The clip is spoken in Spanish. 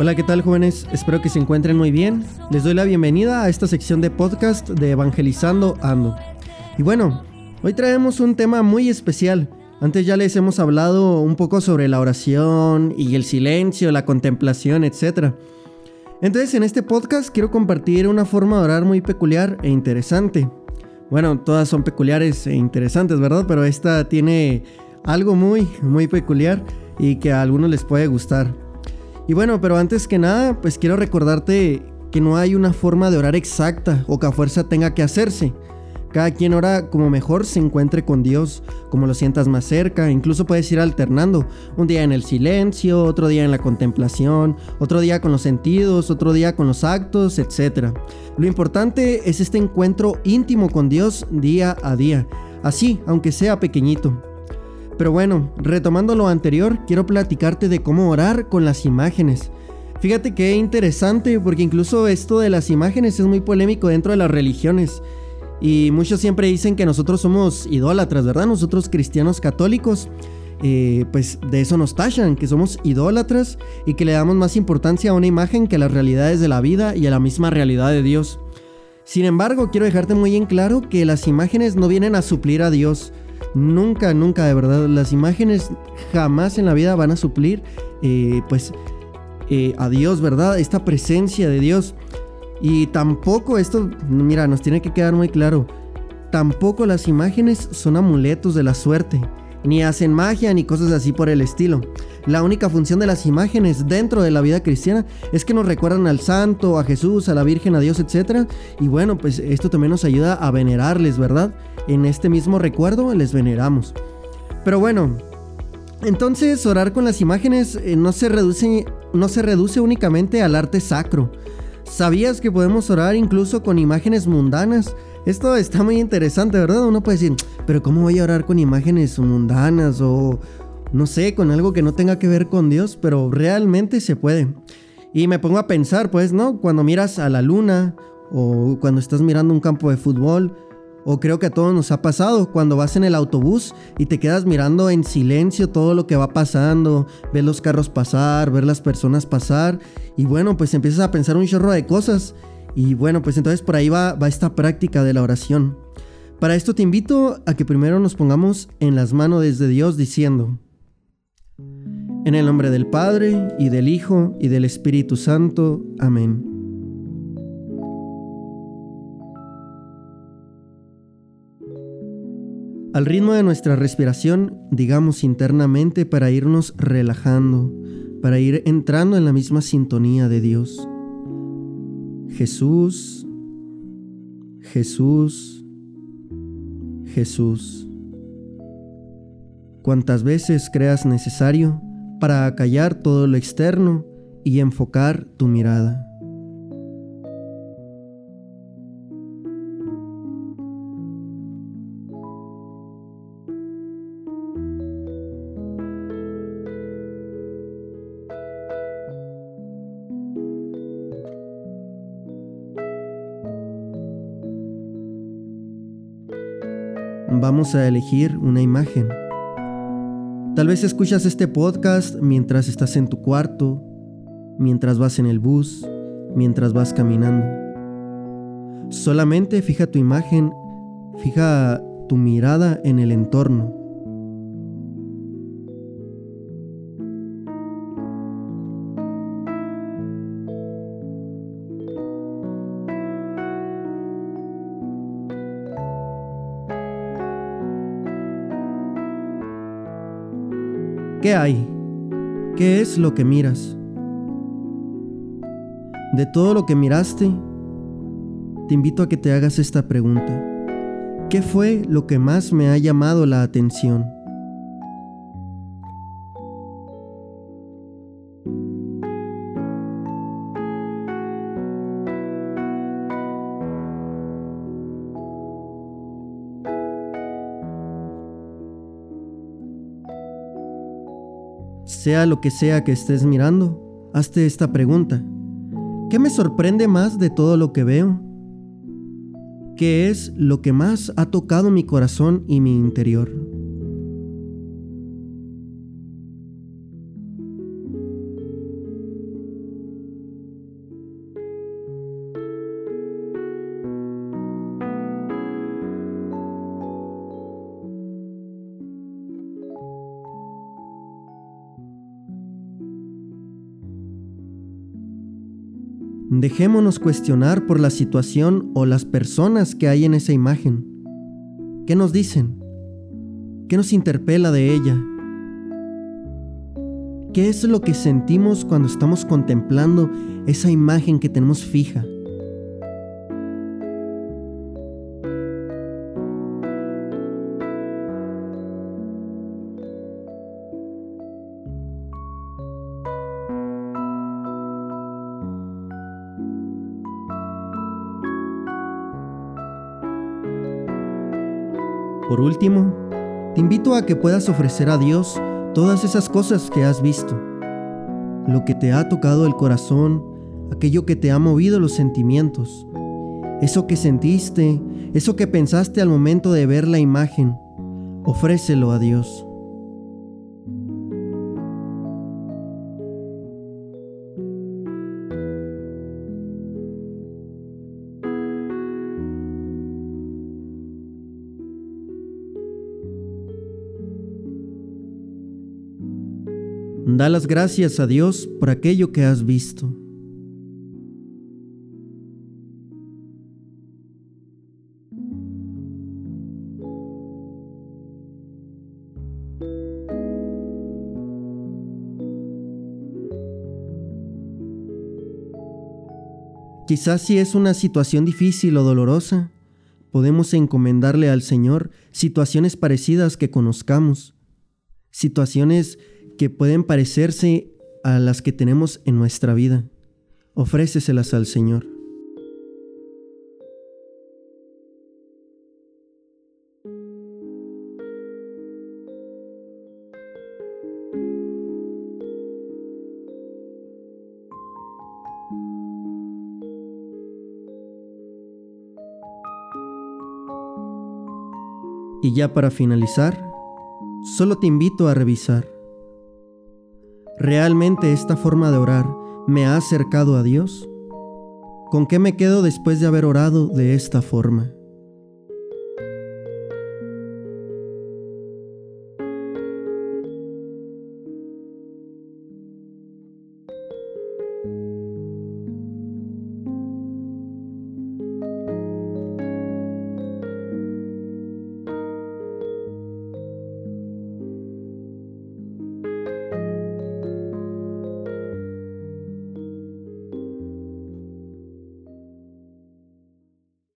Hola, ¿qué tal jóvenes? Espero que se encuentren muy bien. Les doy la bienvenida a esta sección de podcast de Evangelizando Ando. Y bueno, hoy traemos un tema muy especial. Antes ya les hemos hablado un poco sobre la oración y el silencio, la contemplación, etc. Entonces en este podcast quiero compartir una forma de orar muy peculiar e interesante. Bueno, todas son peculiares e interesantes, ¿verdad? Pero esta tiene algo muy, muy peculiar y que a algunos les puede gustar. Y bueno, pero antes que nada, pues quiero recordarte que no hay una forma de orar exacta o que a fuerza tenga que hacerse. Cada quien ora como mejor se encuentre con Dios, como lo sientas más cerca, incluso puedes ir alternando, un día en el silencio, otro día en la contemplación, otro día con los sentidos, otro día con los actos, etc. Lo importante es este encuentro íntimo con Dios día a día, así, aunque sea pequeñito. Pero bueno, retomando lo anterior, quiero platicarte de cómo orar con las imágenes. Fíjate que interesante porque incluso esto de las imágenes es muy polémico dentro de las religiones. Y muchos siempre dicen que nosotros somos idólatras, ¿verdad? Nosotros cristianos católicos, eh, pues de eso nos tachan, que somos idólatras y que le damos más importancia a una imagen que a las realidades de la vida y a la misma realidad de Dios. Sin embargo, quiero dejarte muy en claro que las imágenes no vienen a suplir a Dios. Nunca, nunca, de verdad. Las imágenes jamás en la vida van a suplir, eh, pues, eh, a Dios, ¿verdad? Esta presencia de Dios. Y tampoco, esto, mira, nos tiene que quedar muy claro. Tampoco las imágenes son amuletos de la suerte ni hacen magia ni cosas así por el estilo. La única función de las imágenes dentro de la vida cristiana es que nos recuerdan al santo, a Jesús, a la Virgen, a Dios, etc. Y bueno, pues esto también nos ayuda a venerarles, ¿verdad? En este mismo recuerdo les veneramos. Pero bueno, entonces orar con las imágenes eh, no, se reduce, no se reduce únicamente al arte sacro. ¿Sabías que podemos orar incluso con imágenes mundanas? Esto está muy interesante, ¿verdad? Uno puede decir, pero ¿cómo voy a orar con imágenes mundanas o no sé, con algo que no tenga que ver con Dios? Pero realmente se puede. Y me pongo a pensar, pues, ¿no? Cuando miras a la luna o cuando estás mirando un campo de fútbol, o creo que a todos nos ha pasado cuando vas en el autobús y te quedas mirando en silencio todo lo que va pasando, ver los carros pasar, ver las personas pasar y bueno, pues empiezas a pensar un chorro de cosas y bueno, pues entonces por ahí va, esta práctica de la oración. Para esto te invito a que primero nos pongamos en las manos desde Dios diciendo, en el nombre del Padre, y del Hijo, y del Espíritu Santo. Amén. Al ritmo de nuestra respiración, digamos internamente para irnos relajando, para ir entrando en la misma sintonía de Dios. Jesús, Jesús, Jesús. Cuantas veces creas necesario para acallar todo lo externo y enfocar tu mirada. Vamos a elegir una imagen. Tal vez escuchas este podcast mientras estás en tu cuarto, mientras vas en el bus, mientras vas caminando. Solamente fija tu imagen, fija tu mirada en el entorno. ¿Qué hay? ¿Qué es lo que miras? De todo lo que miraste, te invito a que te hagas esta pregunta. ¿Qué fue lo que más me ha llamado la atención? Sea lo que sea que estés mirando, hazte esta pregunta. ¿Qué me sorprende más de todo lo que veo? ¿Qué es lo que más ha tocado mi corazón y mi interior? Dejémonos cuestionar por la situación o las personas que hay en esa imagen. ¿Qué nos dicen? ¿Qué nos interpela de ella? ¿Qué es lo que sentimos cuando estamos contemplando esa imagen que tenemos fija? Por último, te invito a que puedas ofrecer a Dios todas esas cosas que has visto, lo que te ha tocado el corazón, aquello que te ha movido los sentimientos, eso que sentiste, eso que pensaste al momento de ver la imagen, ofrécelo a Dios. Da las gracias a Dios por aquello que has visto. Quizás si es una situación difícil o dolorosa, podemos encomendarle al Señor situaciones parecidas que conozcamos, situaciones que pueden parecerse a las que tenemos en nuestra vida. Ofréceselas al Señor. Y ya para finalizar, solo te invito a revisar ¿Realmente esta forma de orar me ha acercado a Dios? ¿Con qué me quedo después de haber orado de esta forma?